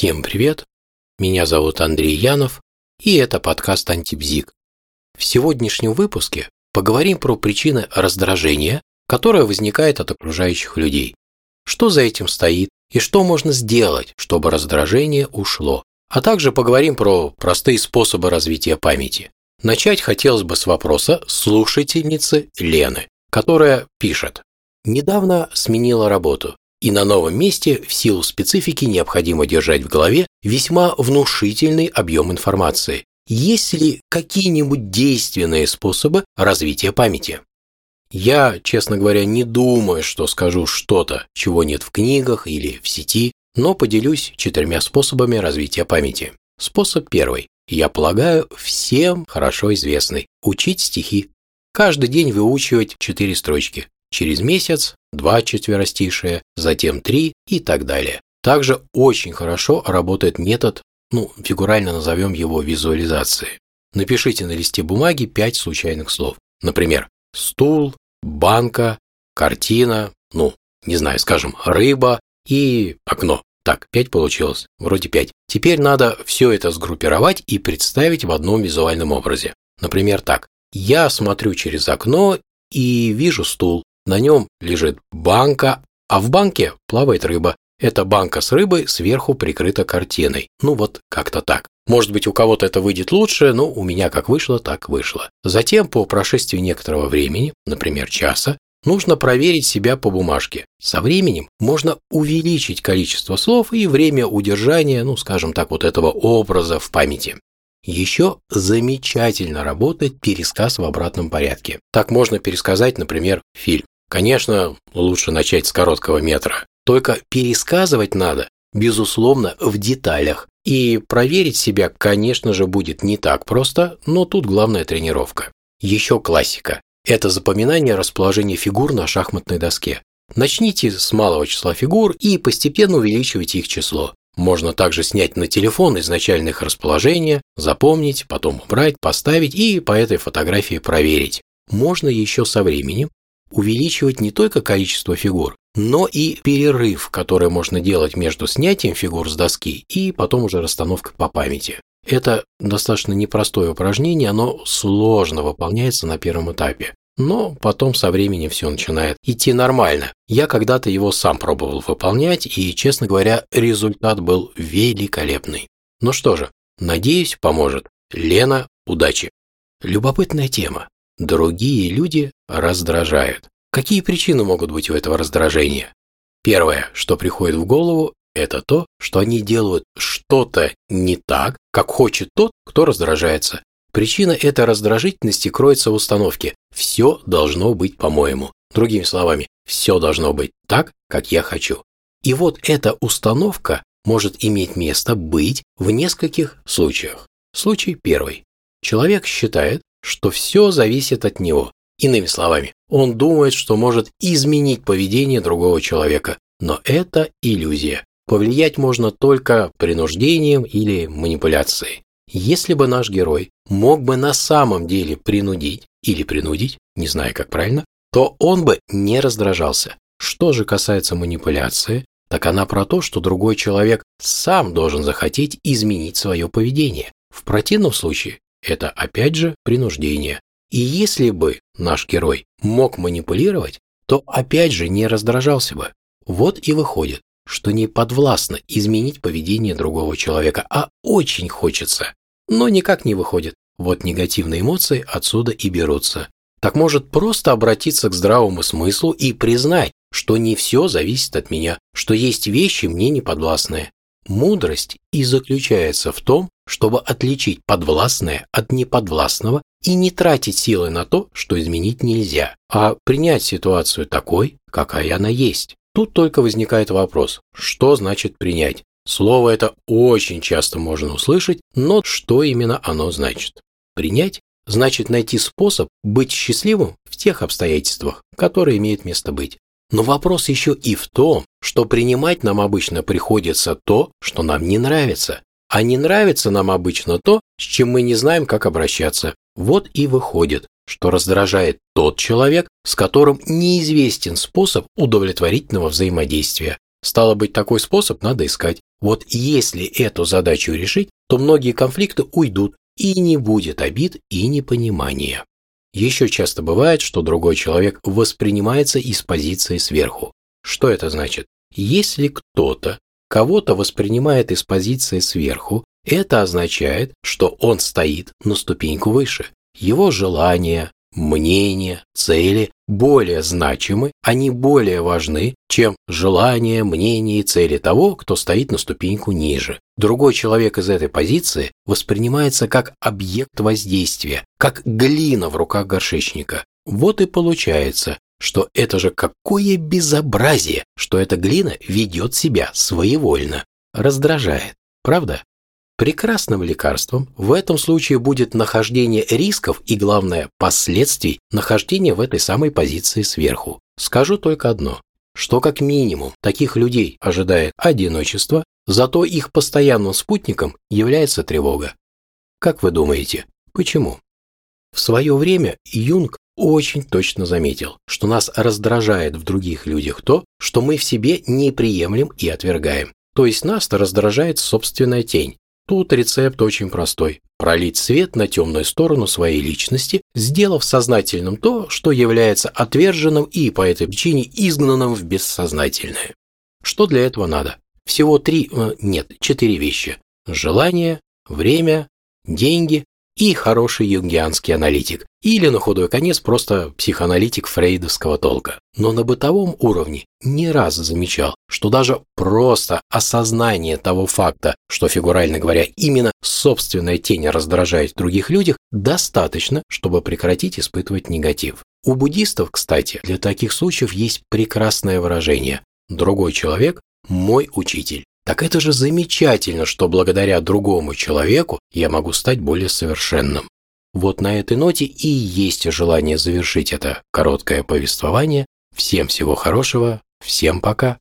Всем привет! Меня зовут Андрей Янов, и это подкаст Антибзик. В сегодняшнем выпуске поговорим про причины раздражения, которое возникает от окружающих людей. Что за этим стоит и что можно сделать, чтобы раздражение ушло. А также поговорим про простые способы развития памяти. Начать хотелось бы с вопроса слушательницы Лены, которая пишет: Недавно сменила работу и на новом месте в силу специфики необходимо держать в голове весьма внушительный объем информации. Есть ли какие-нибудь действенные способы развития памяти? Я, честно говоря, не думаю, что скажу что-то, чего нет в книгах или в сети, но поделюсь четырьмя способами развития памяти. Способ первый. Я полагаю, всем хорошо известный. Учить стихи. Каждый день выучивать четыре строчки. Через месяц два четверостишия, затем три и так далее. Также очень хорошо работает метод, ну, фигурально назовем его визуализации. Напишите на листе бумаги пять случайных слов. Например, стул, банка, картина, ну, не знаю, скажем, рыба и окно. Так, пять получилось, вроде пять. Теперь надо все это сгруппировать и представить в одном визуальном образе. Например, так. Я смотрю через окно и вижу стул. На нем лежит банка, а в банке плавает рыба. Эта банка с рыбой сверху прикрыта картиной. Ну вот как-то так. Может быть, у кого-то это выйдет лучше, но у меня как вышло, так вышло. Затем, по прошествии некоторого времени, например, часа, нужно проверить себя по бумажке. Со временем можно увеличить количество слов и время удержания, ну, скажем так, вот этого образа в памяти. Еще замечательно работает пересказ в обратном порядке. Так можно пересказать, например, фильм. Конечно, лучше начать с короткого метра. Только пересказывать надо, безусловно, в деталях. И проверить себя, конечно же, будет не так просто, но тут главная тренировка. Еще классика. Это запоминание расположения фигур на шахматной доске. Начните с малого числа фигур и постепенно увеличивайте их число. Можно также снять на телефон изначально их расположение, запомнить, потом убрать, поставить и по этой фотографии проверить. Можно еще со временем увеличивать не только количество фигур, но и перерыв, который можно делать между снятием фигур с доски и потом уже расстановкой по памяти. Это достаточно непростое упражнение, оно сложно выполняется на первом этапе. Но потом со временем все начинает идти нормально. Я когда-то его сам пробовал выполнять, и, честно говоря, результат был великолепный. Ну что же, надеюсь, поможет. Лена, удачи. Любопытная тема. Другие люди раздражают. Какие причины могут быть у этого раздражения? Первое, что приходит в голову, это то, что они делают что-то не так, как хочет тот, кто раздражается. Причина этой раздражительности кроется в установке «все должно быть по-моему». Другими словами, все должно быть так, как я хочу. И вот эта установка может иметь место быть в нескольких случаях. Случай первый. Человек считает, что все зависит от него. Иными словами, он думает, что может изменить поведение другого человека, но это иллюзия. Повлиять можно только принуждением или манипуляцией. Если бы наш герой мог бы на самом деле принудить или принудить, не знаю как правильно, то он бы не раздражался. Что же касается манипуляции, так она про то, что другой человек сам должен захотеть изменить свое поведение. В противном случае это опять же принуждение. И если бы наш герой мог манипулировать, то опять же не раздражался бы. Вот и выходит, что не подвластно изменить поведение другого человека, а очень хочется, но никак не выходит. Вот негативные эмоции отсюда и берутся. Так может просто обратиться к здравому смыслу и признать, что не все зависит от меня, что есть вещи мне неподвластные. Мудрость и заключается в том, чтобы отличить подвластное от неподвластного и не тратить силы на то, что изменить нельзя, а принять ситуацию такой, какая она есть. Тут только возникает вопрос, что значит принять? Слово это очень часто можно услышать, но что именно оно значит? Принять значит найти способ быть счастливым в тех обстоятельствах, которые имеют место быть. Но вопрос еще и в том, что принимать нам обычно приходится то, что нам не нравится, а не нравится нам обычно то, с чем мы не знаем, как обращаться. Вот и выходит, что раздражает тот человек, с которым неизвестен способ удовлетворительного взаимодействия. Стало быть, такой способ надо искать. Вот если эту задачу решить, то многие конфликты уйдут, и не будет обид и непонимания. Еще часто бывает, что другой человек воспринимается из позиции сверху. Что это значит? Если кто-то кого-то воспринимает из позиции сверху, это означает, что он стоит на ступеньку выше. Его желания, мнения, цели более значимы, они более важны, чем желания, мнения и цели того, кто стоит на ступеньку ниже. Другой человек из этой позиции воспринимается как объект воздействия, как глина в руках горшечника. Вот и получается, что это же какое безобразие, что эта глина ведет себя своевольно, раздражает. Правда? Прекрасным лекарством в этом случае будет нахождение рисков и, главное, последствий нахождения в этой самой позиции сверху. Скажу только одно, что как минимум таких людей ожидает одиночество, зато их постоянным спутником является тревога. Как вы думаете, почему? В свое время Юнг очень точно заметил, что нас раздражает в других людях то, что мы в себе не приемлем и отвергаем. То есть нас раздражает собственная тень, Тут рецепт очень простой. Пролить свет на темную сторону своей личности, сделав сознательным то, что является отверженным и по этой причине изгнанным в бессознательное. Что для этого надо? Всего три, э, нет, четыре вещи. Желание, время, деньги и хороший юнгианский аналитик, или на худой конец просто психоаналитик фрейдовского толка. Но на бытовом уровне не раз замечал, что даже просто осознание того факта, что фигурально говоря, именно собственная тень раздражает в других людях, достаточно, чтобы прекратить испытывать негатив. У буддистов, кстати, для таких случаев есть прекрасное выражение: другой человек мой учитель. Так это же замечательно, что благодаря другому человеку я могу стать более совершенным. Вот на этой ноте и есть желание завершить это короткое повествование. Всем всего хорошего, всем пока.